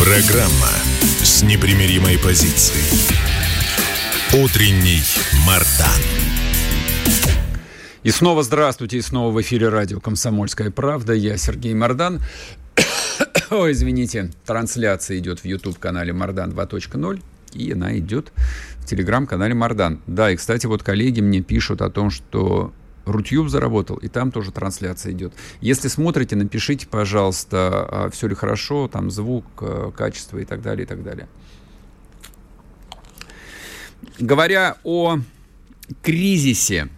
Программа с непримиримой позицией. Утренний Мардан. И снова здравствуйте, и снова в эфире радио «Комсомольская правда». Я Сергей Мардан. Ой, извините, трансляция идет в YouTube-канале Мардан 2.0, и она идет в телеграм-канале Мардан. Да, и, кстати, вот коллеги мне пишут о том, что Рутюб заработал, и там тоже трансляция идет. Если смотрите, напишите, пожалуйста, а все ли хорошо, там звук, э, качество и так далее, и так далее. Говоря о кризисе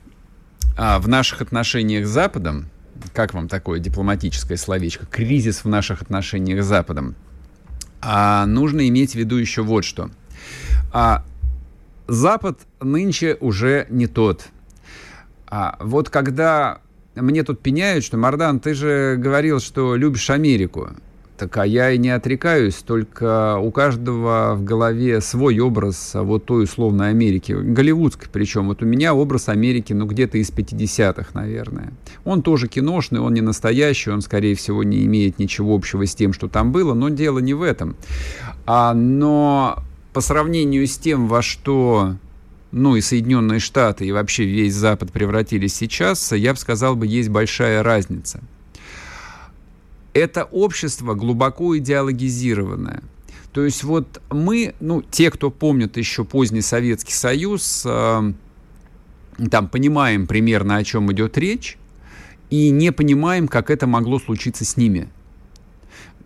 а, в наших отношениях с Западом, как вам такое дипломатическое словечко, кризис в наших отношениях с Западом, а, нужно иметь в виду еще вот что. А, Запад нынче уже не тот. А, вот когда мне тут пеняют, что, Мардан, ты же говорил, что любишь Америку. Так а я и не отрекаюсь, только у каждого в голове свой образ вот той условной Америки, голливудской причем. Вот у меня образ Америки, ну, где-то из 50-х, наверное. Он тоже киношный, он не настоящий, он, скорее всего, не имеет ничего общего с тем, что там было, но дело не в этом. А, но по сравнению с тем, во что ну и Соединенные Штаты, и вообще весь Запад превратились сейчас, я бы сказал, бы, есть большая разница – это общество глубоко идеологизированное. То есть вот мы, ну, те, кто помнят еще поздний Советский Союз, э, там понимаем примерно, о чем идет речь, и не понимаем, как это могло случиться с ними.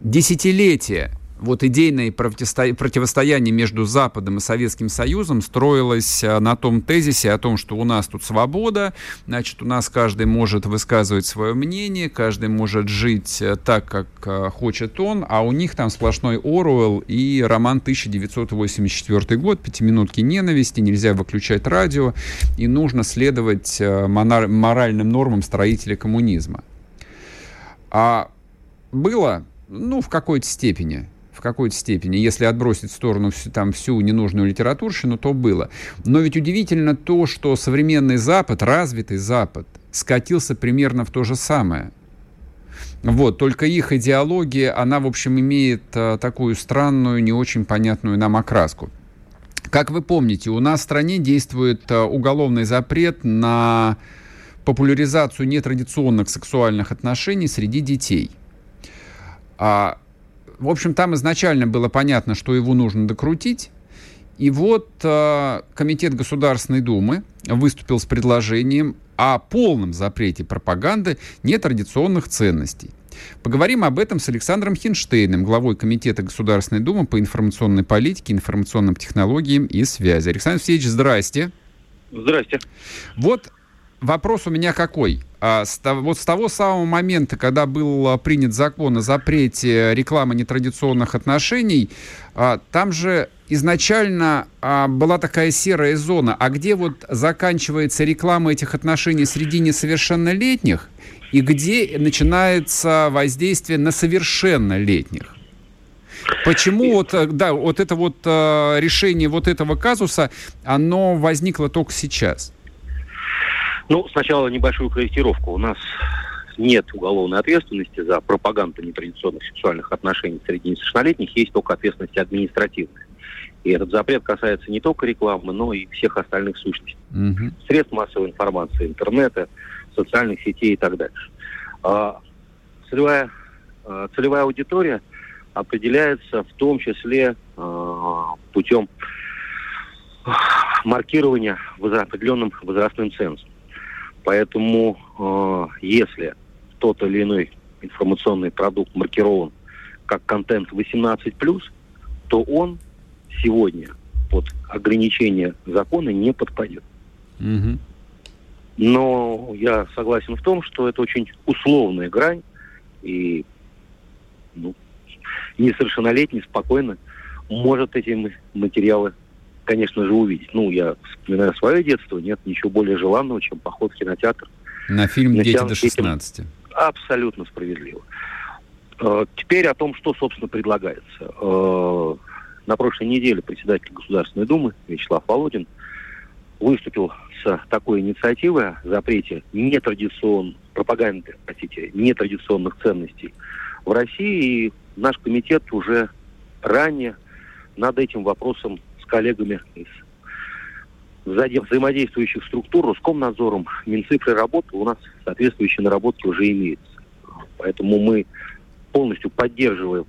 Десятилетия вот идейное противостояние между Западом и Советским Союзом строилось а, на том тезисе о том, что у нас тут свобода, значит, у нас каждый может высказывать свое мнение, каждый может жить э, так, как а, хочет он, а у них там сплошной Оруэлл и роман 1984 год, пятиминутки ненависти, нельзя выключать радио, и нужно следовать э, моральным нормам строителя коммунизма. А было, ну, в какой-то степени какой-то степени, если отбросить в сторону всю, там всю ненужную литературщину, то было. Но ведь удивительно то, что современный Запад, развитый Запад, скатился примерно в то же самое. Вот, только их идеология, она, в общем, имеет а, такую странную, не очень понятную нам окраску. Как вы помните, у нас в стране действует а, уголовный запрет на популяризацию нетрадиционных сексуальных отношений среди детей. А в общем, там изначально было понятно, что его нужно докрутить. И вот э, Комитет Государственной Думы выступил с предложением о полном запрете пропаганды нетрадиционных ценностей. Поговорим об этом с Александром Хинштейном, главой Комитета Государственной Думы по информационной политике, информационным технологиям и связи. Александр Алексеевич, здрасте. Здрасте. Вот вопрос у меня какой? А, с, вот с того самого момента, когда был а, принят закон о запрете рекламы нетрадиционных отношений, а, там же изначально была такая серая зона. А где вот заканчивается реклама этих отношений среди несовершеннолетних и где начинается воздействие на совершеннолетних? Почему вот, э, да, вот это вот э, решение вот этого казуса, оно возникло только сейчас? Ну, сначала небольшую корректировку. У нас нет уголовной ответственности за пропаганду нетрадиционных сексуальных отношений среди несовершеннолетних, есть только ответственность административная. И этот запрет касается не только рекламы, но и всех остальных сущностей. Угу. Средств массовой информации, интернета, социальных сетей и так дальше. А, целевая, а, целевая аудитория определяется в том числе а, путем маркирования определенным возрастным цензом. Поэтому э, если тот или иной информационный продукт маркирован как контент 18+, то он сегодня под ограничение закона не подпадет. Угу. Но я согласен в том, что это очень условная грань, и ну, несовершеннолетний спокойно может эти материалы, конечно же, увидеть. Ну, я вспоминаю свое детство, нет ничего более желанного, чем поход в кинотеатр. На фильм «Дети до 16». Абсолютно справедливо. Э, теперь о том, что, собственно, предлагается. Э, на прошлой неделе председатель Государственной Думы Вячеслав Володин выступил с такой инициативой о запрете нетрадиционной пропаганды, простите, нетрадиционных ценностей в России. И наш комитет уже ранее над этим вопросом с коллегами из взаимодействующих структур, Роскомнадзором, Минцифрой работал, у нас соответствующие наработки уже имеются. Поэтому мы полностью поддерживаем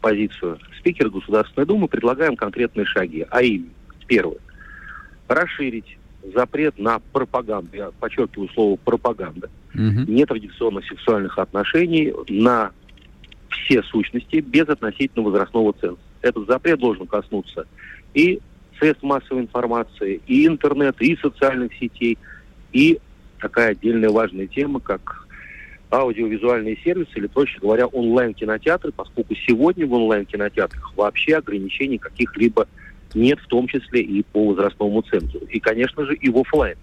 позицию спикера Государственной Думы, предлагаем конкретные шаги. А именно, первое, расширить запрет на пропаганду, я подчеркиваю слово пропаганда, угу. нетрадиционных сексуальных отношений на все сущности без относительно возрастного ценза. Этот запрет должен коснуться и средств массовой информации, и интернета, и социальных сетей, и такая отдельная важная тема, как аудиовизуальные сервисы, или, проще говоря, онлайн-кинотеатры, поскольку сегодня в онлайн-кинотеатрах вообще ограничений каких-либо нет, в том числе и по возрастному цензу. И, конечно же, и в офлайн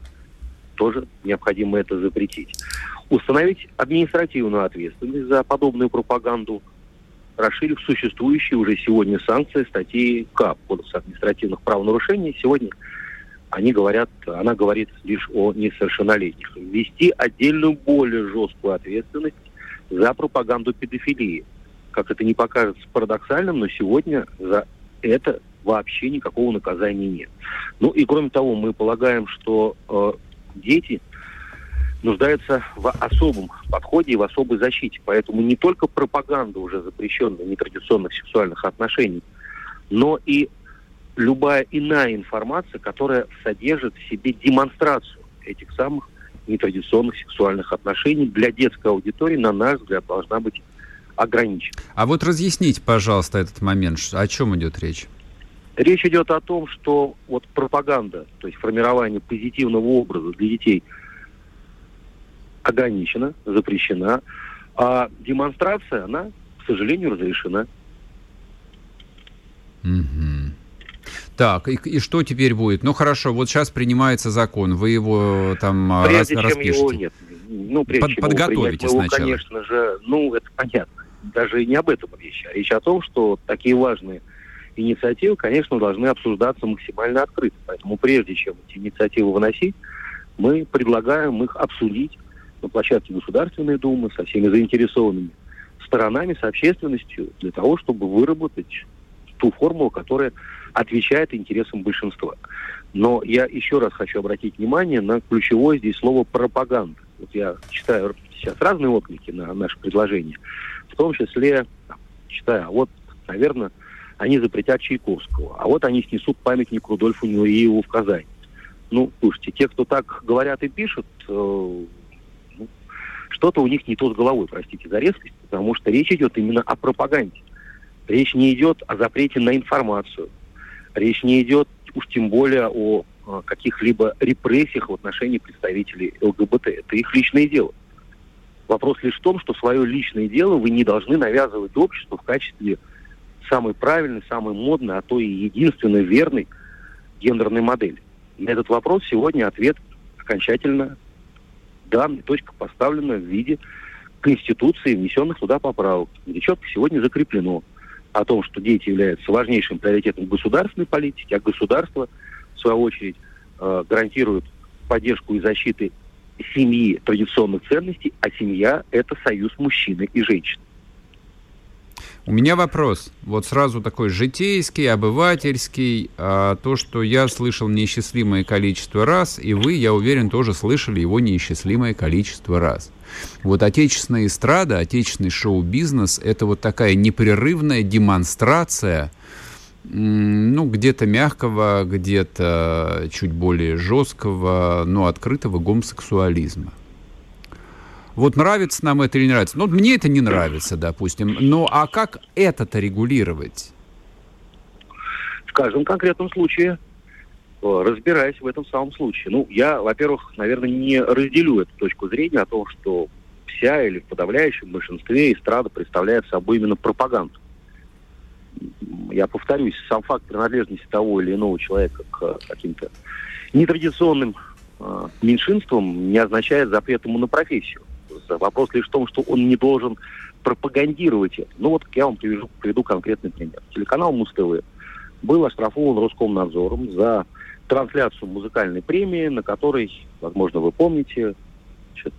тоже необходимо это запретить. Установить административную ответственность за подобную пропаганду, расширив существующие уже сегодня санкции статьи КАП, Кодекса административных правонарушений. Сегодня они говорят, она говорит лишь о несовершеннолетних. Ввести отдельную более жесткую ответственность за пропаганду педофилии. Как это не покажется парадоксальным, но сегодня за это вообще никакого наказания нет. Ну и кроме того, мы полагаем, что э, дети нуждаются в особом подходе и в особой защите. Поэтому не только пропаганда уже запрещенная нетрадиционных сексуальных отношений, но и любая иная информация, которая содержит в себе демонстрацию этих самых нетрадиционных сексуальных отношений для детской аудитории, на наш взгляд, должна быть ограничена. А вот разъясните, пожалуйста, этот момент. О чем идет речь? Речь идет о том, что вот пропаганда, то есть формирование позитивного образа для детей ограничена, запрещена, а демонстрация, она, к сожалению, разрешена. Угу. Так, и, и что теперь будет? Ну хорошо, вот сейчас принимается закон, вы его там а, прежде раз, чем Его нет. Ну, прежде Под, чем подготовите его принять, сначала. Его, конечно же, ну, это понятно. Даже не об этом речь, а речь о том, что такие важные инициативы, конечно, должны обсуждаться максимально открыто. Поэтому прежде чем эти инициативы выносить, мы предлагаем их обсудить на площадке Государственной Думы со всеми заинтересованными сторонами, с общественностью, для того, чтобы выработать ту формулу, которая отвечает интересам большинства. Но я еще раз хочу обратить внимание на ключевое здесь слово «пропаганда». Вот я читаю сейчас разные отклики на наше предложение, в том числе читаю, а вот, наверное, они запретят Чайковского. А вот они снесут памятник Рудольфу Нуриеву в Казани. Ну, слушайте, те, кто так говорят и пишут, э, что-то у них не то с головой, простите за резкость, потому что речь идет именно о пропаганде. Речь не идет о запрете на информацию. Речь не идет уж тем более о, о каких-либо репрессиях в отношении представителей ЛГБТ. Это их личное дело. Вопрос лишь в том, что свое личное дело вы не должны навязывать обществу в качестве самый правильный, самый модный, а то и единственный верный гендерной модели. На этот вопрос сегодня ответ окончательно дан, точка поставлена в виде Конституции, внесенных туда поправок, где четко сегодня закреплено о том, что дети являются важнейшим приоритетом государственной политики, а государство, в свою очередь, э, гарантирует поддержку и защиты семьи традиционных ценностей, а семья – это союз мужчины и женщины. У меня вопрос, вот сразу такой житейский, обывательский, а, то, что я слышал неисчислимое количество раз, и вы, я уверен, тоже слышали его неисчислимое количество раз. Вот отечественная эстрада, отечественный шоу-бизнес – это вот такая непрерывная демонстрация ну, где-то мягкого, где-то чуть более жесткого, но открытого гомосексуализма. Вот нравится нам это или не нравится. Ну, мне это не нравится, допустим. Ну, а как это-то регулировать? В каждом конкретном случае э, разбираясь в этом самом случае. Ну, я, во-первых, наверное, не разделю эту точку зрения о том, что вся или в подавляющем большинстве эстрада представляет собой именно пропаганду. Я повторюсь, сам факт принадлежности того или иного человека к каким-то нетрадиционным э, меньшинствам не означает запрет ему на профессию. Вопрос лишь в том, что он не должен пропагандировать это. Ну вот я вам приведу, приведу конкретный пример. Телеканал Муз-ТВ был оштрафован Роскомнадзором за трансляцию музыкальной премии, на которой, возможно, вы помните, значит,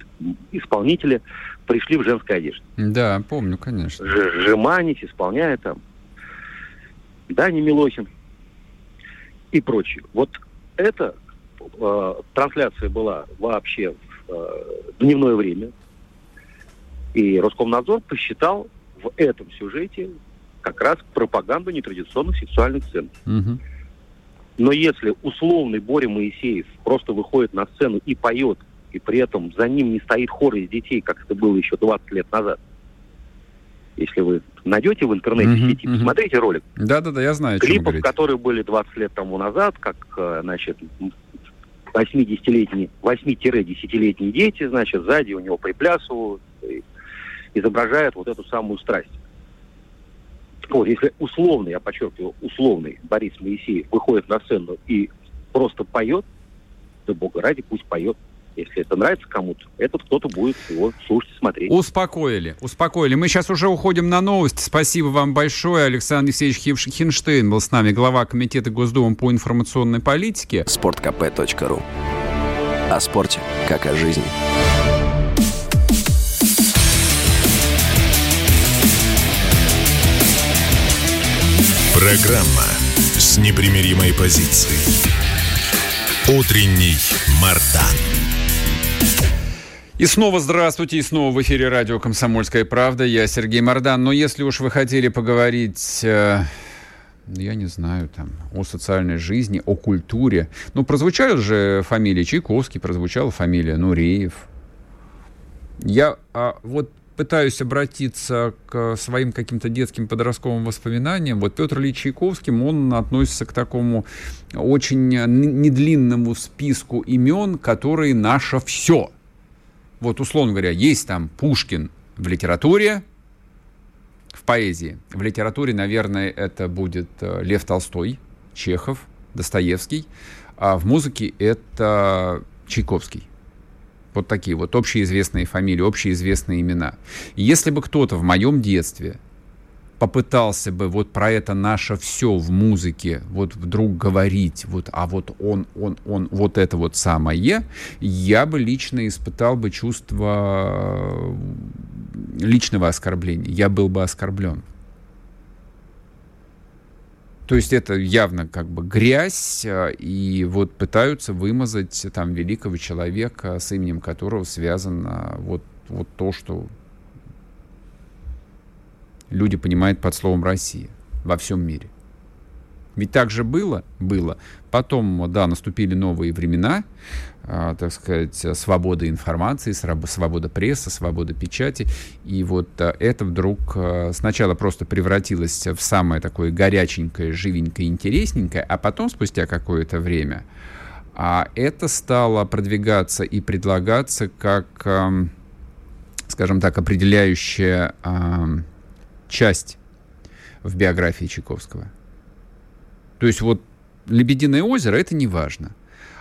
исполнители пришли в женской одежде. Да, помню, конечно. Ж Жеманить, исполняя там Дани Милохин и прочее. Вот эта э, трансляция была вообще в э, дневное время, и Роскомнадзор посчитал в этом сюжете как раз пропаганду нетрадиционных сексуальных ценностей. Угу. Но если условный Боря Моисеев просто выходит на сцену и поет, и при этом за ним не стоит хор из детей, как это было еще 20 лет назад, если вы найдете в интернете uh-huh, сети, uh-huh. посмотрите ролик. Да-да-да, я знаю, Клипов, которые были 20 лет тому назад, как, э, значит, 8-10-летние, 8-10-летние дети, значит, сзади у него приплясывают, изображают вот эту самую страсть. Вот, если условный, я подчеркиваю, условный Борис Моисеев выходит на сцену и просто поет, да бога ради, пусть поет. Если это нравится кому-то, этот кто-то будет его слушать, смотреть. Успокоили, успокоили. Мы сейчас уже уходим на новости. Спасибо вам большое. Александр Алексеевич Хинштейн был с нами, глава Комитета Госдумы по информационной политике. Спорткп.ру О спорте, как о жизни. Программа с непримиримой позицией. Утренний Мардан. И снова здравствуйте, и снова в эфире радио «Комсомольская правда». Я Сергей Мордан. Но если уж вы хотели поговорить... Э, я не знаю, там, о социальной жизни, о культуре. Ну, прозвучали же фамилии Чайковский, прозвучала фамилия Нуреев. Я а, вот пытаюсь обратиться к своим каким-то детским подростковым воспоминаниям, вот Петр Ильич Чайковский, он относится к такому очень недлинному списку имен, которые наше все. Вот, условно говоря, есть там Пушкин в литературе, в поэзии. В литературе, наверное, это будет э, Лев Толстой, Чехов, Достоевский, а в музыке это Чайковский. Вот такие вот общеизвестные фамилии, общеизвестные имена. И если бы кто-то в моем детстве попытался бы вот про это наше все в музыке вот вдруг говорить, вот, а вот он, он, он, вот это вот самое, я бы лично испытал бы чувство личного оскорбления. Я был бы оскорблен. То есть это явно как бы грязь, э, и вот пытаются вымазать там великого человека, с именем которого связано вот, вот то, что люди понимают под словом «Россия» во всем мире. Ведь так же было? Было. Потом, да, наступили новые времена, э, так сказать, свобода информации, свобода прессы, свобода печати. И вот э, это вдруг э, сначала просто превратилось в самое такое горяченькое, живенькое, интересненькое, а потом, спустя какое-то время, а это стало продвигаться и предлагаться как, скажем так, определяющая часть в биографии Чайковского. То есть вот «Лебединое озеро» — это не важно.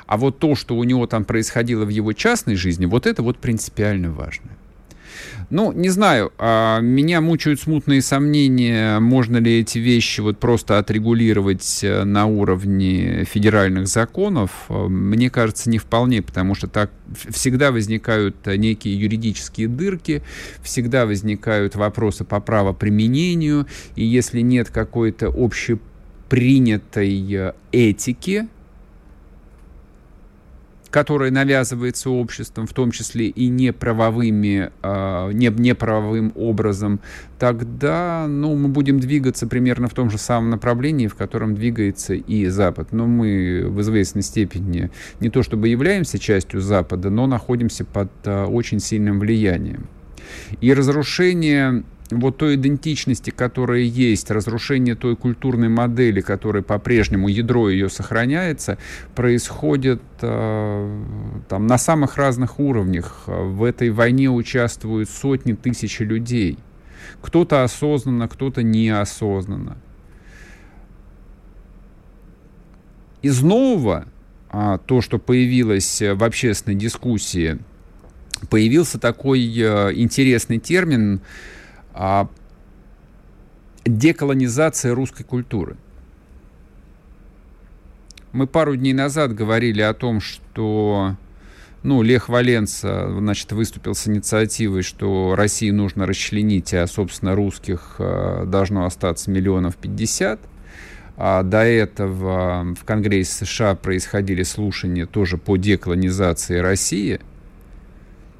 А вот то, что у него там происходило в его частной жизни, вот это вот принципиально важно. Ну, не знаю, а меня мучают смутные сомнения, можно ли эти вещи вот просто отрегулировать э, на уровне федеральных законов. Мне кажется, не вполне, потому что так всегда возникают некие юридические дырки, всегда возникают вопросы по правоприменению, и если нет какой-то общей принятой э, этики, которая навязывается обществом, в том числе и неправовыми, э, не, неправовым образом, тогда ну, мы будем двигаться примерно в том же самом направлении, в котором двигается и Запад. Но мы в известной степени не то чтобы являемся частью Запада, но находимся под э, очень сильным влиянием. И разрушение вот той идентичности, которая есть, разрушение той культурной модели, которая по-прежнему, ядро ее сохраняется, происходит э, там, на самых разных уровнях. В этой войне участвуют сотни тысяч людей. Кто-то осознанно, кто-то неосознанно. Из нового, а, то, что появилось в общественной дискуссии, появился такой э, интересный термин деколонизация русской культуры. Мы пару дней назад говорили о том, что ну, Лех Валенца, значит, выступил с инициативой, что России нужно расчленить, а, собственно, русских а, должно остаться миллионов пятьдесят. А до этого в Конгрессе США происходили слушания тоже по деколонизации России –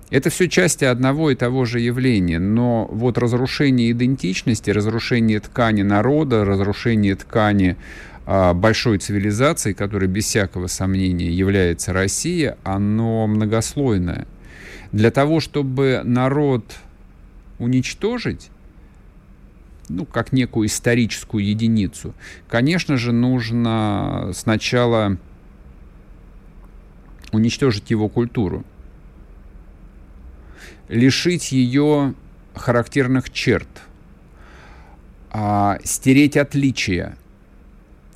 это все части одного и того же явления, но вот разрушение идентичности, разрушение ткани народа, разрушение ткани а, большой цивилизации, которой без всякого сомнения является Россия, оно многослойное. Для того, чтобы народ уничтожить, ну, как некую историческую единицу, конечно же, нужно сначала уничтожить его культуру лишить ее характерных черт, а, стереть отличия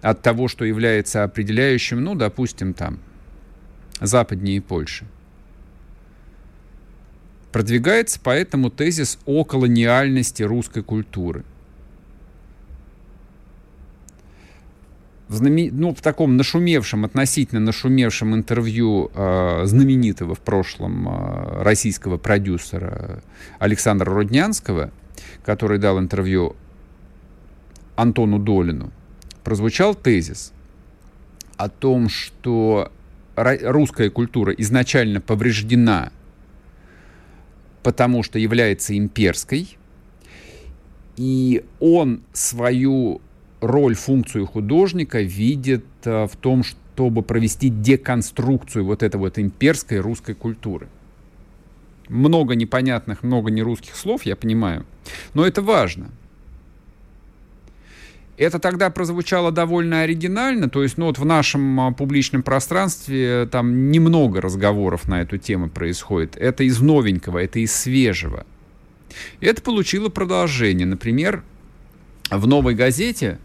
от того, что является определяющим, ну, допустим, там, западнее Польши. Продвигается поэтому тезис о колониальности русской культуры – в, знамен... ну, в таком нашумевшем, относительно нашумевшем интервью э, знаменитого в прошлом э, российского продюсера Александра Роднянского, который дал интервью Антону Долину, прозвучал тезис о том, что русская культура изначально повреждена, потому что является имперской, и он свою роль, функцию художника видит э, в том, чтобы провести деконструкцию вот этой вот имперской русской культуры. Много непонятных, много нерусских слов, я понимаю, но это важно. Это тогда прозвучало довольно оригинально, то есть ну, вот в нашем а, публичном пространстве там немного разговоров на эту тему происходит. Это из новенького, это из свежего. Это получило продолжение. Например, в новой газете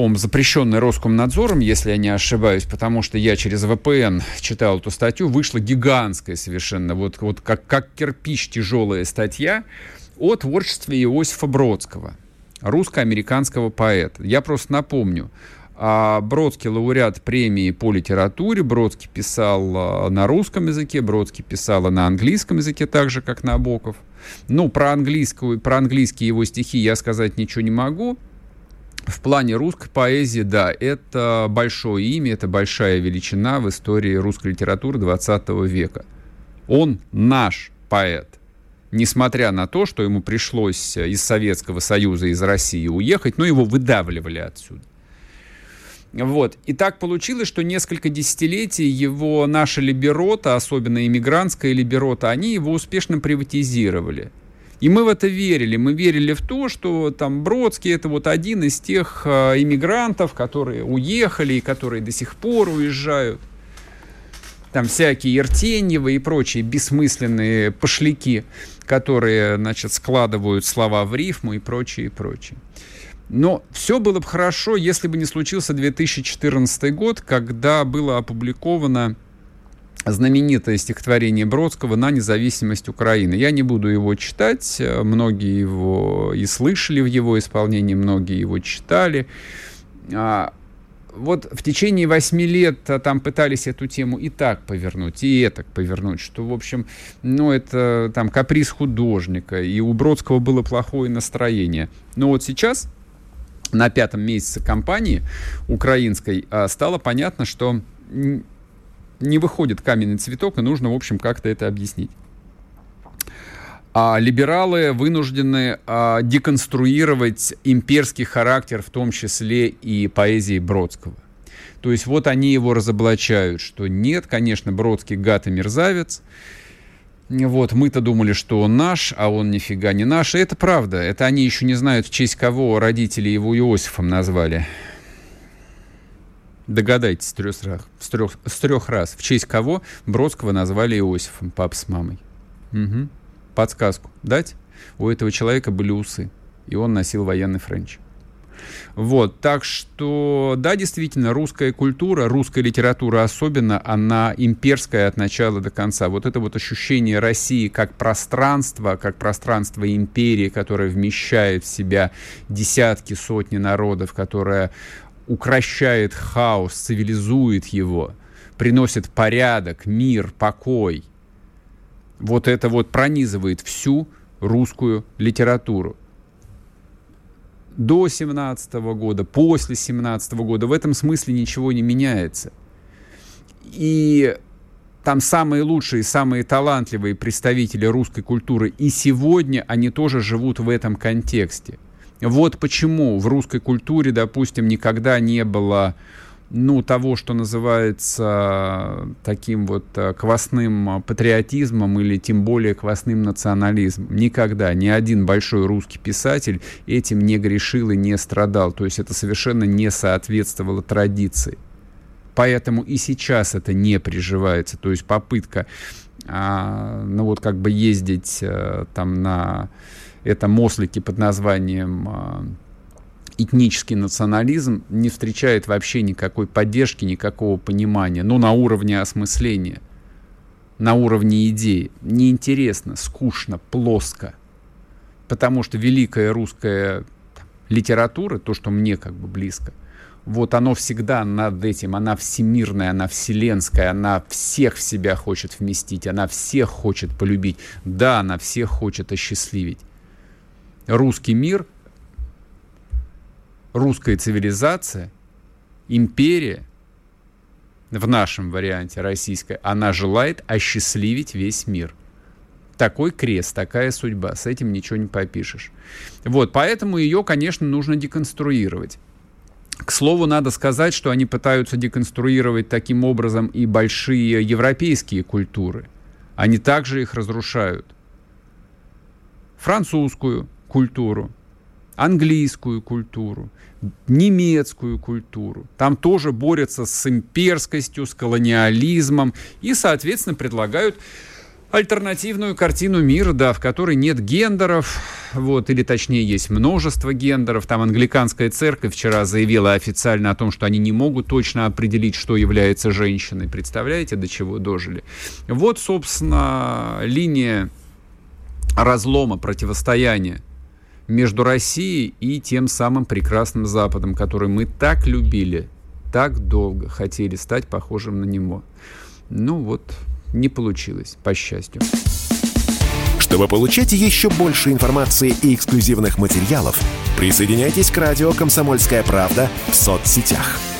по-моему, запрещенный Роскомнадзором, если я не ошибаюсь, потому что я через VPN читал эту статью, вышла гигантская совершенно, вот, вот как, как кирпич тяжелая статья о творчестве Иосифа Бродского, русско-американского поэта. Я просто напомню, а, Бродский лауреат премии по литературе. Бродский писал а, на русском языке, Бродский писал на английском языке, так же, как Набоков. Ну, про, английскую, про английские его стихи я сказать ничего не могу. В плане русской поэзии, да, это большое имя, это большая величина в истории русской литературы 20 века. Он наш поэт. Несмотря на то, что ему пришлось из Советского Союза, из России уехать, но его выдавливали отсюда. Вот. И так получилось, что несколько десятилетий его наша либерота, особенно иммигрантская либерота, они его успешно приватизировали. И мы в это верили. Мы верили в то, что там Бродский это вот один из тех э, иммигрантов, которые уехали и которые до сих пор уезжают. Там всякие Ертеньевы и прочие бессмысленные пошляки, которые, значит, складывают слова в рифму и прочее, и прочее. Но все было бы хорошо, если бы не случился 2014 год, когда было опубликовано знаменитое стихотворение Бродского «На независимость Украины». Я не буду его читать, многие его и слышали в его исполнении, многие его читали. А, вот в течение восьми лет а, там пытались эту тему и так повернуть, и так повернуть, что, в общем, ну, это там каприз художника, и у Бродского было плохое настроение. Но вот сейчас, на пятом месяце кампании украинской, а, стало понятно, что не выходит каменный цветок, и нужно, в общем, как-то это объяснить. А либералы вынуждены а, деконструировать имперский характер, в том числе и поэзии Бродского. То есть вот они его разоблачают, что нет, конечно, Бродский гад и мерзавец, Вот, мы-то думали, что он наш, а он нифига не наш. И это правда. Это они еще не знают, в честь кого родители его Иосифом назвали. Догадайтесь с трех, с, трех, с трех раз, в честь кого Бродского назвали Иосифом, пап с мамой. Угу. Подсказку дать? У этого человека были усы, и он носил военный френч. Вот, так что, да, действительно, русская культура, русская литература особенно, она имперская от начала до конца. Вот это вот ощущение России как пространства, как пространство империи, которое вмещает в себя десятки, сотни народов, которое укращает хаос, цивилизует его, приносит порядок, мир, покой. Вот это вот пронизывает всю русскую литературу до 17 года, после 17 года, в этом смысле ничего не меняется. И там самые лучшие, самые талантливые представители русской культуры, и сегодня они тоже живут в этом контексте. Вот почему в русской культуре, допустим, никогда не было ну, того, что называется таким вот э, квасным патриотизмом или тем более квасным национализмом. Никогда ни один большой русский писатель этим не грешил и не страдал. То есть это совершенно не соответствовало традиции. Поэтому и сейчас это не приживается. То есть попытка, а, ну вот как бы ездить а, там на этом ослике под названием а, этнический национализм не встречает вообще никакой поддержки, никакого понимания, ну, на уровне осмысления, на уровне идеи. Неинтересно, скучно, плоско. Потому что великая русская литература, то, что мне как бы близко, вот оно всегда над этим, она всемирная, она вселенская, она всех в себя хочет вместить, она всех хочет полюбить, да, она всех хочет осчастливить. Русский мир — русская цивилизация, империя, в нашем варианте российская, она желает осчастливить весь мир. Такой крест, такая судьба, с этим ничего не попишешь. Вот, поэтому ее, конечно, нужно деконструировать. К слову, надо сказать, что они пытаются деконструировать таким образом и большие европейские культуры. Они также их разрушают. Французскую культуру, английскую культуру, немецкую культуру. Там тоже борются с имперскостью, с колониализмом и, соответственно, предлагают альтернативную картину мира, да, в которой нет гендеров, вот, или точнее есть множество гендеров. Там англиканская церковь вчера заявила официально о том, что они не могут точно определить, что является женщиной. Представляете, до чего дожили? Вот, собственно, линия разлома, противостояния между Россией и тем самым прекрасным Западом, который мы так любили, так долго хотели стать похожим на него. Ну вот, не получилось, по счастью. Чтобы получать еще больше информации и эксклюзивных материалов, присоединяйтесь к радио «Комсомольская правда» в соцсетях –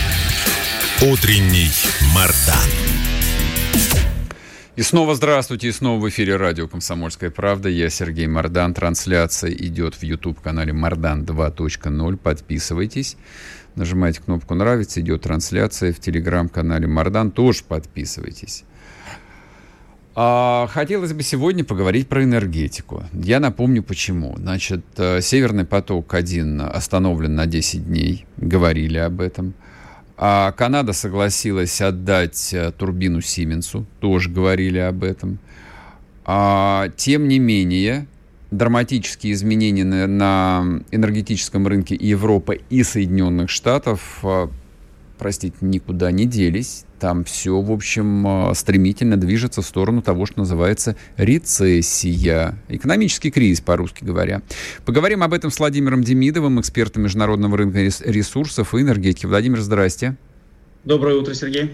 Утренний Мардан. И снова здравствуйте, и снова в эфире радио «Комсомольская правда». Я Сергей Мардан. Трансляция идет в YouTube-канале Мардан 2.0. Подписывайтесь. Нажимайте кнопку «Нравится». Идет трансляция в Телеграм-канале Мардан. Тоже подписывайтесь. А, хотелось бы сегодня поговорить про энергетику. Я напомню, почему. Значит, э, Северный поток-1 остановлен на 10 дней. Говорили об этом. А Канада согласилась отдать э, турбину Сименсу, тоже говорили об этом. А, тем не менее, драматические изменения на, на энергетическом рынке Европы и Соединенных Штатов, э, простите, никуда не делись там все, в общем, э, стремительно движется в сторону того, что называется рецессия. Экономический кризис, по-русски говоря. Поговорим об этом с Владимиром Демидовым, экспертом международного рынка ресурсов и энергетики. Владимир, здрасте. Доброе утро, Сергей.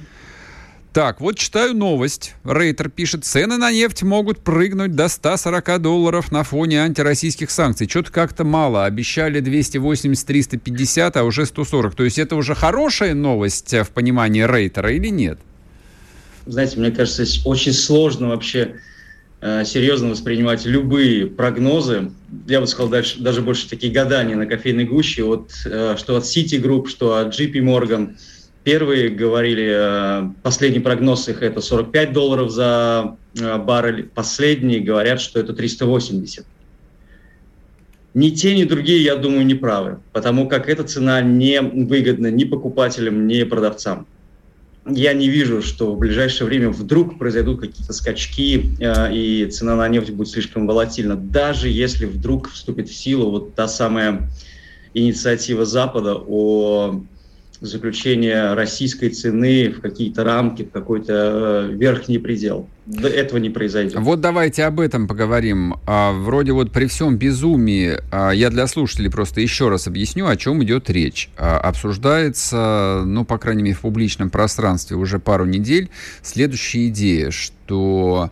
Так, вот читаю новость. Рейтер пишет, цены на нефть могут прыгнуть до 140 долларов на фоне антироссийских санкций. Что-то как-то мало. Обещали 280-350, а уже 140. То есть это уже хорошая новость в понимании Рейтера или нет? Знаете, мне кажется, очень сложно вообще э, серьезно воспринимать любые прогнозы. Я бы сказал, дальше, даже больше такие гадания на кофейной гуще, вот, э, что от Citigroup, что от JP Morgan – Первые говорили, э, последний прогноз их это 45 долларов за э, баррель, последние говорят, что это 380. Ни те, ни другие, я думаю, не правы, потому как эта цена не выгодна ни покупателям, ни продавцам. Я не вижу, что в ближайшее время вдруг произойдут какие-то скачки, э, и цена на нефть будет слишком волатильна, даже если вдруг вступит в силу вот та самая инициатива Запада о заключение российской цены в какие-то рамки, в какой-то э, верхний предел. Этого не произойдет. Вот давайте об этом поговорим. А, вроде вот при всем безумии, а, я для слушателей просто еще раз объясню, о чем идет речь. А, обсуждается, ну, по крайней мере, в публичном пространстве уже пару недель следующая идея, что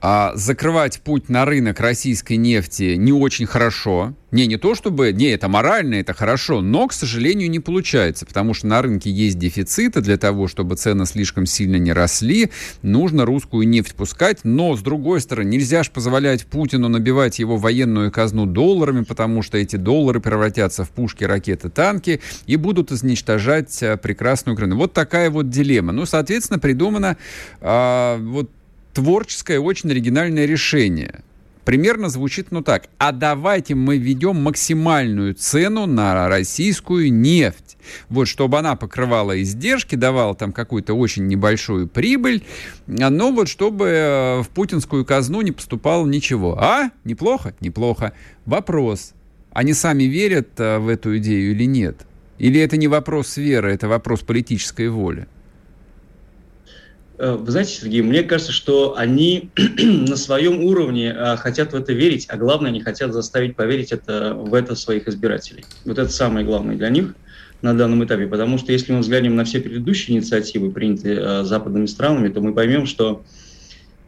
а закрывать путь на рынок российской нефти не очень хорошо. Не, не то чтобы, не, это морально, это хорошо, но, к сожалению, не получается, потому что на рынке есть дефициты для того, чтобы цены слишком сильно не росли, нужно русскую нефть пускать, но, с другой стороны, нельзя же позволять Путину набивать его военную казну долларами, потому что эти доллары превратятся в пушки, ракеты, танки и будут изничтожать а, прекрасную Украину. Вот такая вот дилемма. Ну, соответственно, придумано а, вот творческое, очень оригинальное решение. Примерно звучит, ну так, а давайте мы введем максимальную цену на российскую нефть. Вот, чтобы она покрывала издержки, давала там какую-то очень небольшую прибыль, но вот чтобы э, в путинскую казну не поступало ничего. А? Неплохо? Неплохо. Вопрос. Они сами верят э, в эту идею или нет? Или это не вопрос веры, это вопрос политической воли? Э, вы знаете, Сергей, мне кажется, что они на своем уровне э, хотят в это верить, а главное, они хотят заставить поверить это, в это своих избирателей. Вот это самое главное для них на данном этапе, потому что если мы взглянем на все предыдущие инициативы, принятые э, западными странами, то мы поймем, что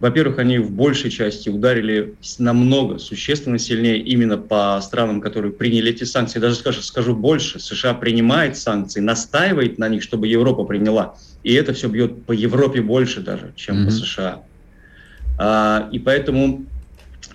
во-первых, они в большей части ударили намного, существенно сильнее именно по странам, которые приняли эти санкции. Даже скажу, скажу больше, США принимает санкции, настаивает на них, чтобы Европа приняла. И это все бьет по Европе больше даже, чем mm-hmm. по США. А, и поэтому,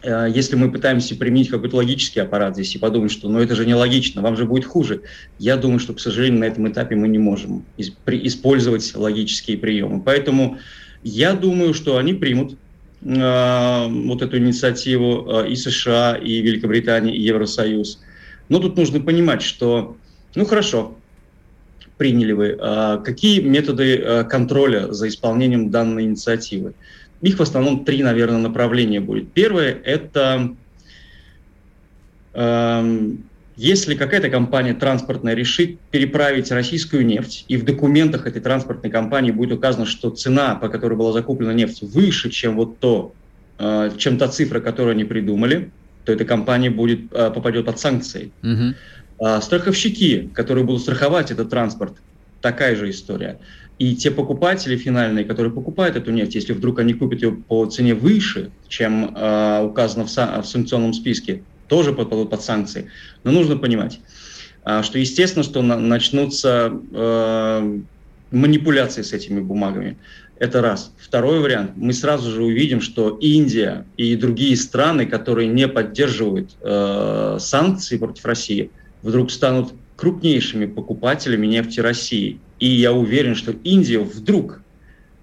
а, если мы пытаемся применить какой-то логический аппарат здесь и подумать, что ну это же нелогично, вам же будет хуже, я думаю, что, к сожалению, на этом этапе мы не можем использовать логические приемы. Поэтому я думаю, что они примут э, вот эту инициативу э, и США, и Великобритания, и Евросоюз. Но тут нужно понимать, что, ну хорошо, приняли вы, э, какие методы контроля за исполнением данной инициативы? Их в основном три, наверное, направления будет. Первое – это если какая-то компания транспортная решит переправить российскую нефть, и в документах этой транспортной компании будет указано, что цена, по которой была закуплена нефть, выше, чем вот то, э, чем та цифра, которую они придумали, то эта компания будет, э, попадет под санкции. Угу. Страховщики, которые будут страховать этот транспорт, такая же история. И те покупатели финальные, которые покупают эту нефть, если вдруг они купят ее по цене выше, чем э, указано в, са- в санкционном списке, тоже попадут под санкции. Но нужно понимать, а, что естественно, что начнутся э, манипуляции с этими бумагами. Это раз. Второй вариант. Мы сразу же увидим, что Индия и другие страны, которые не поддерживают э, санкции против России, вдруг станут крупнейшими покупателями нефти России. И я уверен, что Индия вдруг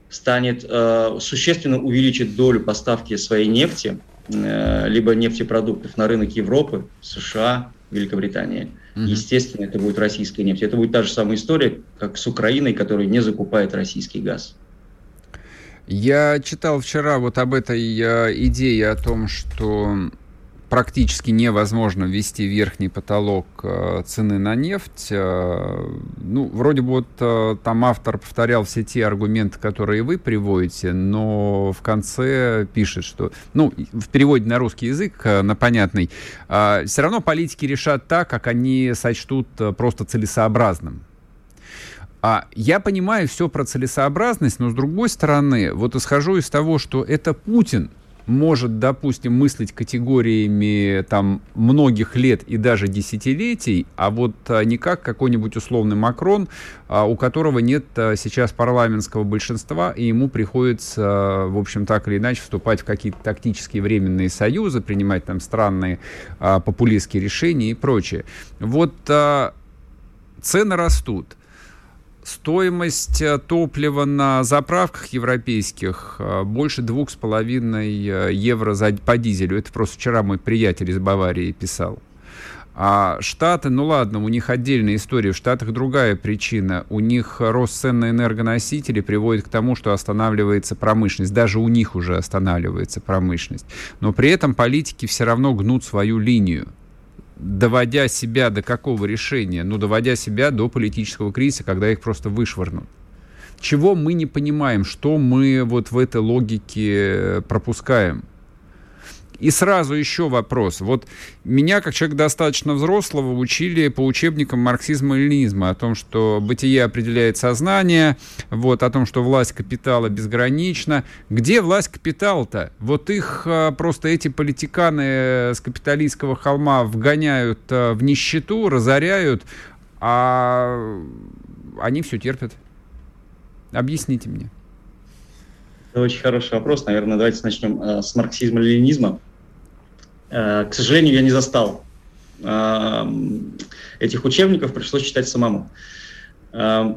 станет э, существенно увеличить долю поставки своей нефти либо нефтепродуктов на рынок Европы, США, Великобритании. Угу. Естественно, это будет российская нефть. Это будет та же самая история, как с Украиной, которая не закупает российский газ. Я читал вчера вот об этой э, идее о том, что практически невозможно ввести верхний потолок э, цены на нефть. Э, ну, вроде бы вот э, там автор повторял все те аргументы, которые вы приводите, но в конце пишет, что, ну, в переводе на русский язык, на понятный, все равно политики решат так, как они сочтут просто целесообразным. А я понимаю все про целесообразность, но с другой стороны, вот исхожу из того, что это Путин может, допустим, мыслить категориями там многих лет и даже десятилетий, а вот а, не как какой-нибудь условный Макрон, а, у которого нет а, сейчас парламентского большинства, и ему приходится, в общем, так или иначе вступать в какие-то тактические временные союзы, принимать там странные популистские решения и прочее. Вот цены растут Стоимость э, топлива на заправках европейских э, больше двух с половиной э, евро за, по дизелю. Это просто вчера мой приятель из Баварии писал. А Штаты, ну ладно, у них отдельная история. В Штатах другая причина. У них рост цен на энергоносители приводит к тому, что останавливается промышленность. Даже у них уже останавливается промышленность. Но при этом политики все равно гнут свою линию доводя себя до какого решения? Ну, доводя себя до политического кризиса, когда их просто вышвырнут. Чего мы не понимаем, что мы вот в этой логике пропускаем? И сразу еще вопрос. Вот меня, как человек достаточно взрослого, учили по учебникам марксизма и ленизма о том, что бытие определяет сознание, вот, о том, что власть капитала безгранична. Где власть капитала-то? Вот их а, просто эти политиканы с капиталистского холма вгоняют а, в нищету, разоряют, а они все терпят. Объясните мне. Это очень хороший вопрос. Наверное, давайте начнем э, с марксизма-ленинизма. Э, к сожалению, я не застал э, этих учебников, пришлось читать самому. Э,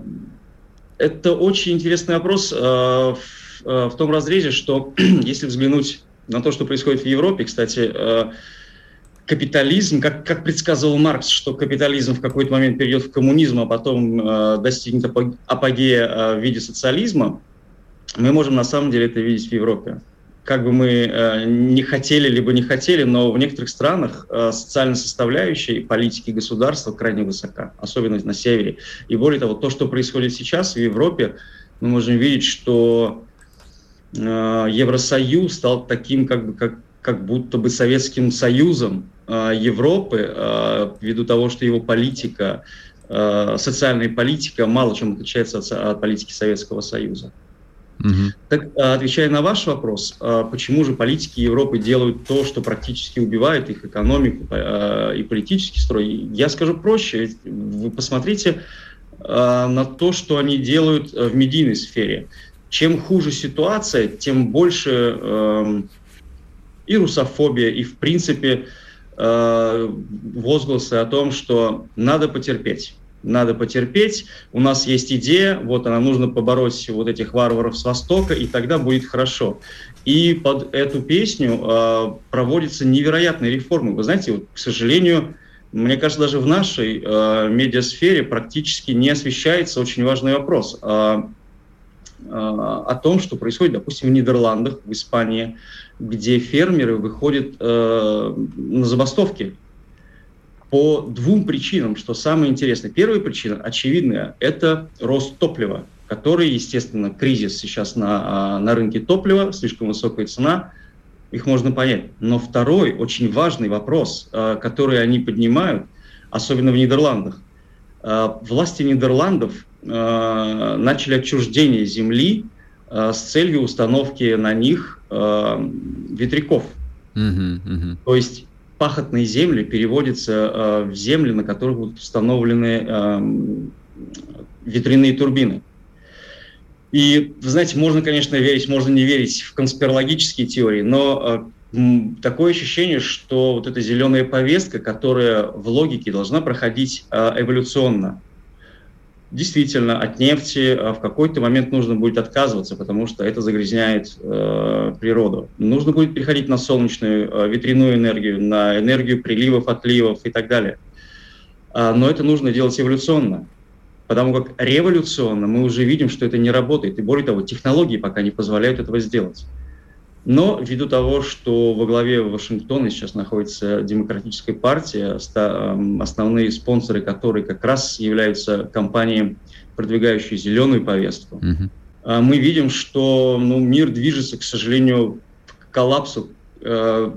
это очень интересный вопрос в том разрезе, что если взглянуть на то, что происходит в Европе, кстати, капитализм, как, как предсказывал Маркс, что капитализм в какой-то момент перейдет в коммунизм, а потом достигнет апогея в виде социализма, мы можем на самом деле это видеть в Европе как бы мы э, не хотели, либо не хотели, но в некоторых странах э, социальная составляющая политики государства крайне высока, особенно на севере. И более того, то, что происходит сейчас в Европе, мы можем видеть, что э, Евросоюз стал таким, как бы, как, как будто бы Советским Союзом Европы, ввиду того, что его политика, социальная политика мало чем отличается от, от политики Советского Союза. Угу. Так, а, отвечая на ваш вопрос, а, почему же политики Европы делают то, что практически убивает их экономику а, и политический строй, я скажу проще. Вы посмотрите на то, что они делают в медийной сфере. Чем хуже ситуация, тем больше и русофобия, и в принципе возгласы о том, что надо потерпеть надо потерпеть, у нас есть идея, вот она, нужно побороть вот этих варваров с Востока, и тогда будет хорошо. И под эту песню э, проводятся невероятные реформы. Вы знаете, вот, к сожалению, мне кажется, даже в нашей э, медиасфере практически не освещается очень важный вопрос э, э, о том, что происходит, допустим, в Нидерландах, в Испании, где фермеры выходят э, на забастовки по двум причинам, что самое интересное. Первая причина, очевидная, это рост топлива, который, естественно, кризис сейчас на, а, на рынке топлива, слишком высокая цена, их можно понять. Но второй, очень важный вопрос, а, который они поднимают, особенно в Нидерландах. А, власти Нидерландов начали отчуждение земли с целью установки на них ветряков. Uh-huh, uh-huh. То есть пахотные земли переводятся э, в земли, на которых будут установлены э, ветряные турбины. И, вы знаете, можно, конечно, верить, можно не верить в конспирологические теории, но э, такое ощущение, что вот эта зеленая повестка, которая в логике должна проходить эволюционно, действительно от нефти а в какой-то момент нужно будет отказываться, потому что это загрязняет э, природу. Нужно будет переходить на солнечную, э, ветряную энергию, на энергию приливов, отливов и так далее. А, но это нужно делать эволюционно, потому как революционно мы уже видим, что это не работает. И более того, технологии пока не позволяют этого сделать. Но ввиду того, что во главе Вашингтона сейчас находится Демократическая партия, эм, основные спонсоры которой как раз являются компании, продвигающие зеленую повестку, угу. мы видим, что ну, мир движется, к сожалению, к коллапсу. Э,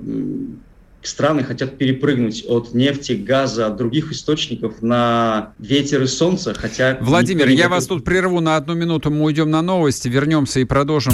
страны хотят перепрыгнуть от нефти, газа, от других источников на ветер и солнце, хотя... Владимир, я вас тут прерву на одну минуту, мы уйдем на новости, вернемся и продолжим.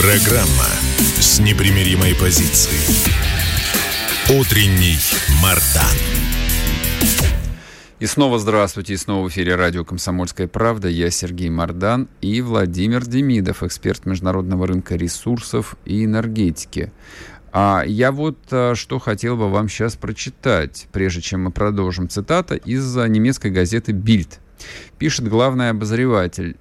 Программа с непримиримой позицией. Утренний Мардан. И снова здравствуйте, и снова в эфире радио «Комсомольская правда». Я Сергей Мордан и Владимир Демидов, эксперт международного рынка ресурсов и энергетики. А я вот а, что хотел бы вам сейчас прочитать, прежде чем мы продолжим. Цитата из немецкой газеты «Бильд». Пишет главный обозреватель.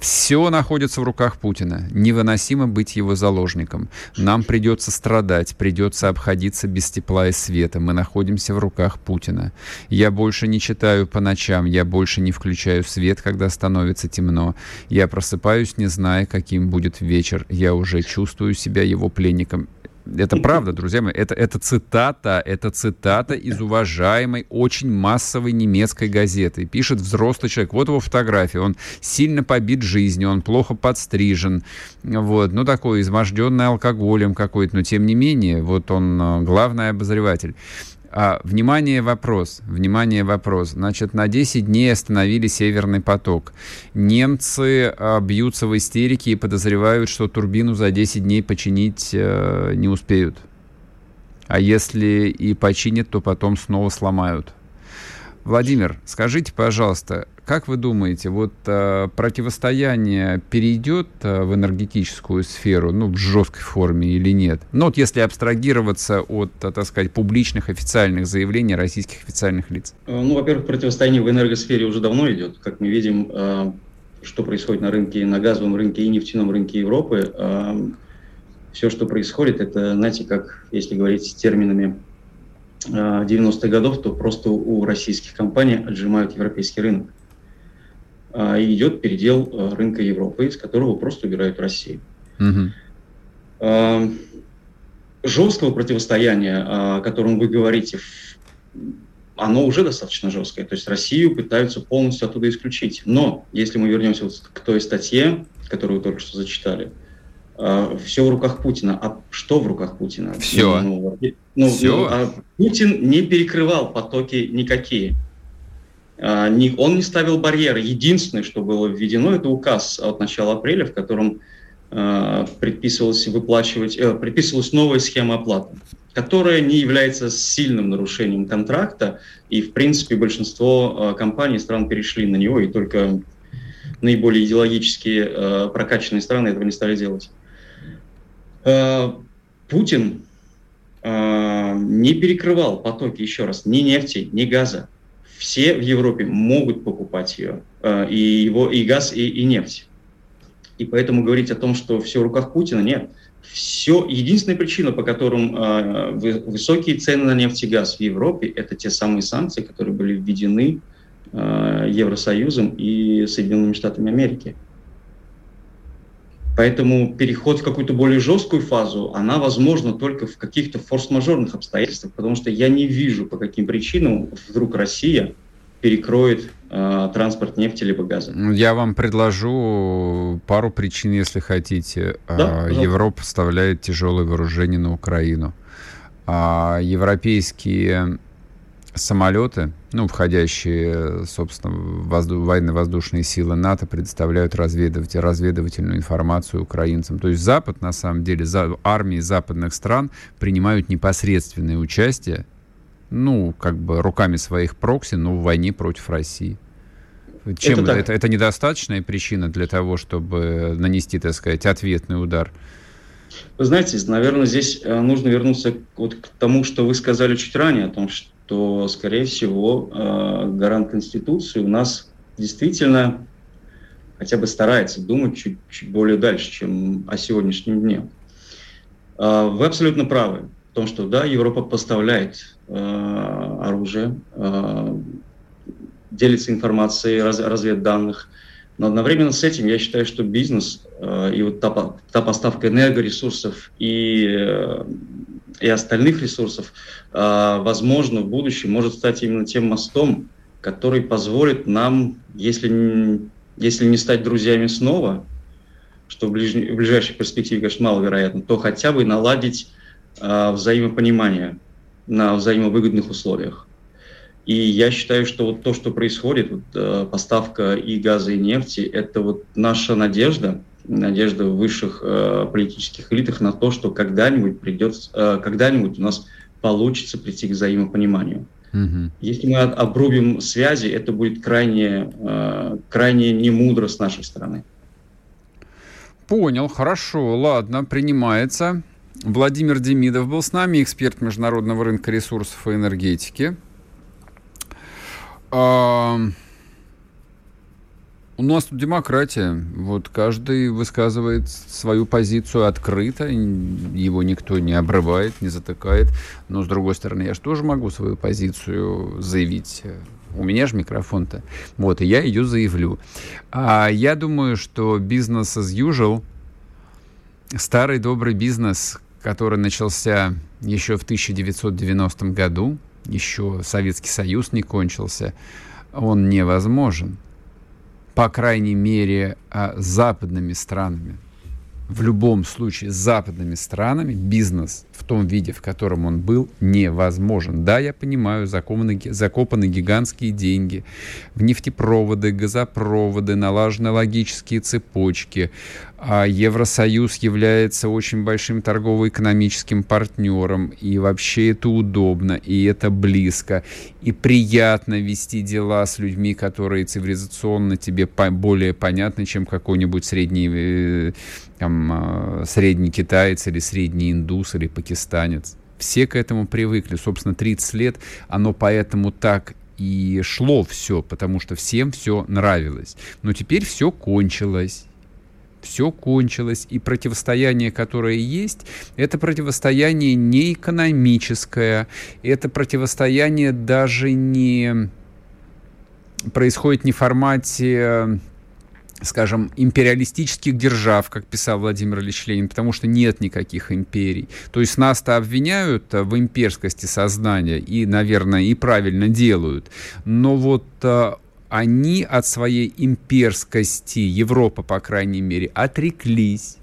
Все находится в руках Путина. Невыносимо быть его заложником. Нам придется страдать, придется обходиться без тепла и света. Мы находимся в руках Путина. Я больше не читаю по ночам, я больше не включаю свет, когда становится темно. Я просыпаюсь, не зная, каким будет вечер. Я уже чувствую себя его пленником. Это правда, друзья мои. Это, это цитата, это цитата из уважаемой, очень массовой немецкой газеты. Пишет взрослый человек. Вот его фотография. Он сильно побит жизнью, он плохо подстрижен. Вот. Ну, такой изможденный алкоголем какой-то. Но, тем не менее, вот он э, главный обозреватель. А, внимание, вопрос. Внимание, вопрос. Значит, на 10 дней остановили Северный поток. Немцы а, бьются в истерике и подозревают, что турбину за 10 дней починить а, не успеют. А если и починят, то потом снова сломают. Владимир, скажите, пожалуйста, как вы думаете, вот э, противостояние перейдет э, в энергетическую сферу, ну, в жесткой форме или нет? Ну, вот если абстрагироваться от, э, так сказать, публичных официальных заявлений российских официальных лиц. Ну, во-первых, противостояние в энергосфере уже давно идет. Как мы видим, что происходит на рынке, на газовом рынке и нефтяном рынке Европы, все, что происходит, это, знаете, как, если говорить терминами 90-х годов, то просто у российских компаний отжимают европейский рынок. А, и идет передел а, рынка Европы, из которого просто убирают Россию. Угу. Жесткого противостояния, о котором вы говорите, оно уже достаточно жесткое. То есть Россию пытаются полностью оттуда исключить. Но если мы вернемся вот к той статье, которую вы только что зачитали, все в руках Путина. А что в руках Путина? Все. Ну, ну, все. Ну, а Путин не перекрывал потоки никакие. А, он не ставил барьеры. Единственное, что было введено, это указ от начала апреля, в котором а, предписывалось выплачивать, э, предписывалась новая схема оплаты, которая не является сильным нарушением контракта, и, в принципе, большинство а, компаний, стран перешли на него, и только наиболее идеологически прокачанные страны этого не стали делать. Путин не перекрывал потоки, еще раз, ни нефти, ни газа все в Европе могут покупать ее, э, и, его, и газ, и, и нефть. И поэтому говорить о том, что все в руках Путина, нет. Все, единственная причина, по которым э, высокие цены на нефть и газ в Европе, это те самые санкции, которые были введены э, Евросоюзом и Соединенными Штатами Америки. Поэтому переход в какую-то более жесткую фазу, она возможна только в каких-то форс-мажорных обстоятельствах, потому что я не вижу, по каким причинам вдруг Россия перекроет э, транспорт нефти либо газа. Ну, я вам предложу пару причин, если хотите. Да, Европа поставляет тяжелое вооружение на Украину. А европейские самолеты, ну, входящие, собственно, возду- военно-воздушные силы НАТО, предоставляют разведывать, разведывательную информацию украинцам. То есть Запад, на самом деле, за, армии западных стран принимают непосредственное участие, ну, как бы руками своих прокси, но в войне против России. Чем это, это, это недостаточная причина для того, чтобы нанести, так сказать, ответный удар? Вы знаете, наверное, здесь э, нужно вернуться вот к тому, что вы сказали чуть ранее, о том, что то, скорее всего, э, гарант Конституции у нас действительно хотя бы старается думать чуть, чуть более дальше, чем о сегодняшнем дне. А, вы абсолютно правы в том, что да, Европа поставляет э, оружие, э, делится информацией, раз, разведданных, но одновременно с этим я считаю, что бизнес э, и вот та, та поставка энергоресурсов и, э, и остальных ресурсов, э, возможно, в будущем может стать именно тем мостом, который позволит нам, если, если не стать друзьями снова, что в, ближ... в ближайшей перспективе, конечно, маловероятно, то хотя бы наладить э, взаимопонимание на взаимовыгодных условиях. И я считаю, что вот то, что происходит, вот, э, поставка и газа, и нефти, это вот наша надежда, надежда в высших э, политических элитах на то, что когда-нибудь придется, э, когда-нибудь у нас получится прийти к взаимопониманию. Угу. Если мы обрубим связи, это будет крайне, э, крайне немудро с нашей стороны. Понял, хорошо, ладно, принимается. Владимир Демидов был с нами, эксперт международного рынка ресурсов и энергетики. А, у нас тут демократия. Вот каждый высказывает свою позицию открыто, его никто не обрывает, не затыкает. Но, с другой стороны, я же тоже могу свою позицию заявить у меня же микрофон-то. Вот, и я ее заявлю. А я думаю, что бизнес as usual, старый добрый бизнес, который начался еще в 1990 году, еще Советский Союз не кончился, он невозможен. По крайней мере, а, западными странами в любом случае с западными странами бизнес в том виде, в котором он был, невозможен. Да, я понимаю, закопаны, закопаны гигантские деньги в нефтепроводы, газопроводы, налажены логические цепочки. А Евросоюз является очень большим торгово-экономическим партнером, и вообще это удобно, и это близко, и приятно вести дела с людьми, которые цивилизационно тебе более понятны, чем какой-нибудь средний э, там, а, средний китаец или средний индус или пакистанец. Все к этому привыкли. Собственно, 30 лет оно поэтому так и шло все, потому что всем все нравилось. Но теперь все кончилось. Все кончилось, и противостояние, которое есть, это противостояние не экономическое, это противостояние даже не происходит не в формате скажем, империалистических держав, как писал Владимир Ильич Ленин, потому что нет никаких империй. То есть нас-то обвиняют э, в имперскости сознания и, наверное, и правильно делают. Но вот э, они от своей имперскости, Европа, по крайней мере, отреклись.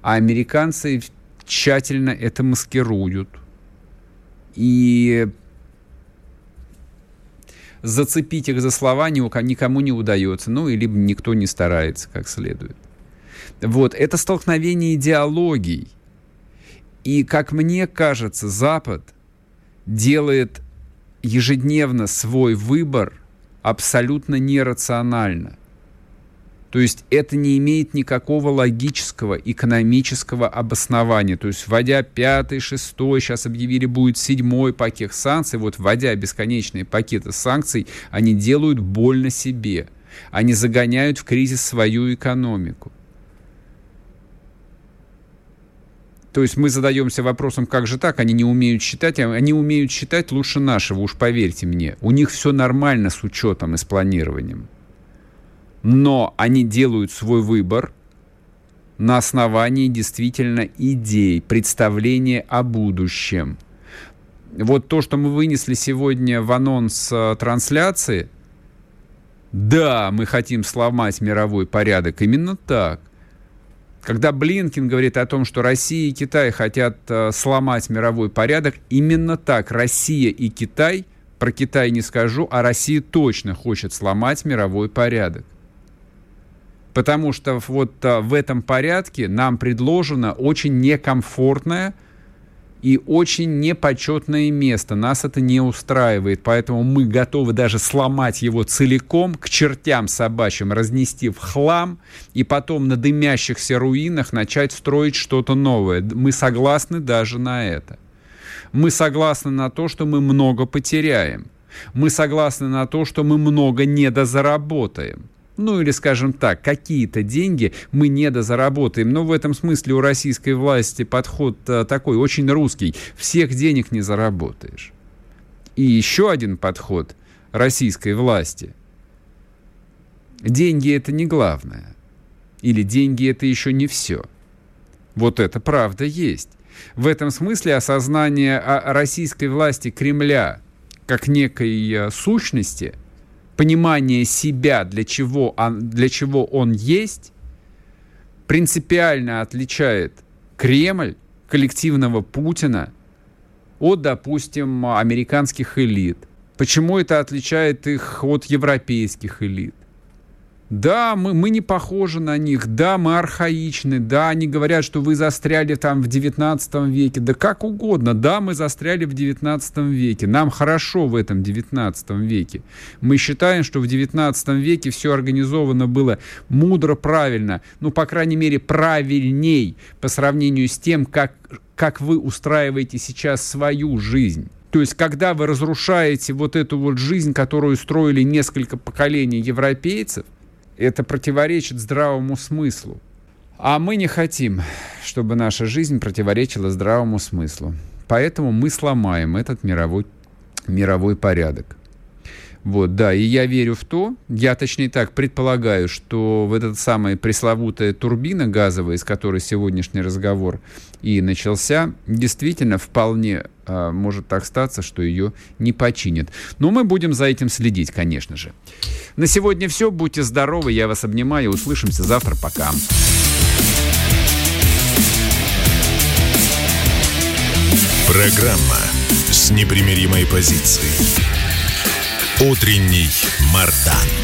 А американцы тщательно это маскируют. И зацепить их за слова никому не удается, ну, или никто не старается как следует. Вот, это столкновение идеологий. И, как мне кажется, Запад делает ежедневно свой выбор абсолютно нерационально. То есть это не имеет никакого логического, экономического обоснования. То есть вводя пятый, шестой, сейчас объявили будет седьмой пакет санкций, вот вводя бесконечные пакеты санкций, они делают больно себе. Они загоняют в кризис свою экономику. То есть мы задаемся вопросом, как же так, они не умеют считать, а они умеют считать лучше нашего, уж поверьте мне. У них все нормально с учетом и с планированием но они делают свой выбор на основании действительно идей, представления о будущем. Вот то, что мы вынесли сегодня в анонс э, трансляции, да, мы хотим сломать мировой порядок, именно так. Когда Блинкин говорит о том, что Россия и Китай хотят э, сломать мировой порядок, именно так Россия и Китай, про Китай не скажу, а Россия точно хочет сломать мировой порядок. Потому что вот а, в этом порядке нам предложено очень некомфортное и очень непочетное место. Нас это не устраивает, поэтому мы готовы даже сломать его целиком, к чертям собачьим, разнести в хлам, и потом на дымящихся руинах начать строить что-то новое. Мы согласны даже на это. Мы согласны на то, что мы много потеряем. Мы согласны на то, что мы много недозаработаем. Ну или, скажем так, какие-то деньги мы недозаработаем. Но в этом смысле у российской власти подход а, такой, очень русский. Всех денег не заработаешь. И еще один подход российской власти. Деньги это не главное. Или деньги это еще не все. Вот это правда есть. В этом смысле осознание о российской власти Кремля как некой э, сущности, понимание себя, для чего он, для чего он есть, принципиально отличает Кремль, коллективного Путина, от, допустим, американских элит. Почему это отличает их от европейских элит? Да, мы, мы не похожи на них, да, мы архаичны, да, они говорят, что вы застряли там в 19 веке, да как угодно, да, мы застряли в 19 веке, нам хорошо в этом 19 веке. Мы считаем, что в 19 веке все организовано было мудро, правильно, ну, по крайней мере, правильней по сравнению с тем, как, как вы устраиваете сейчас свою жизнь. То есть, когда вы разрушаете вот эту вот жизнь, которую строили несколько поколений европейцев, это противоречит здравому смыслу. А мы не хотим, чтобы наша жизнь противоречила здравому смыслу. Поэтому мы сломаем этот мировой, мировой порядок. Вот, да, и я верю в то, я точнее так предполагаю, что в этот самая пресловутая турбина газовая, из которой сегодняшний разговор и начался, действительно вполне а, может так статься, что ее не починят. Но мы будем за этим следить, конечно же. На сегодня все. Будьте здоровы, я вас обнимаю. Услышимся завтра. Пока. Программа с непримиримой позицией. Утренний Мардан.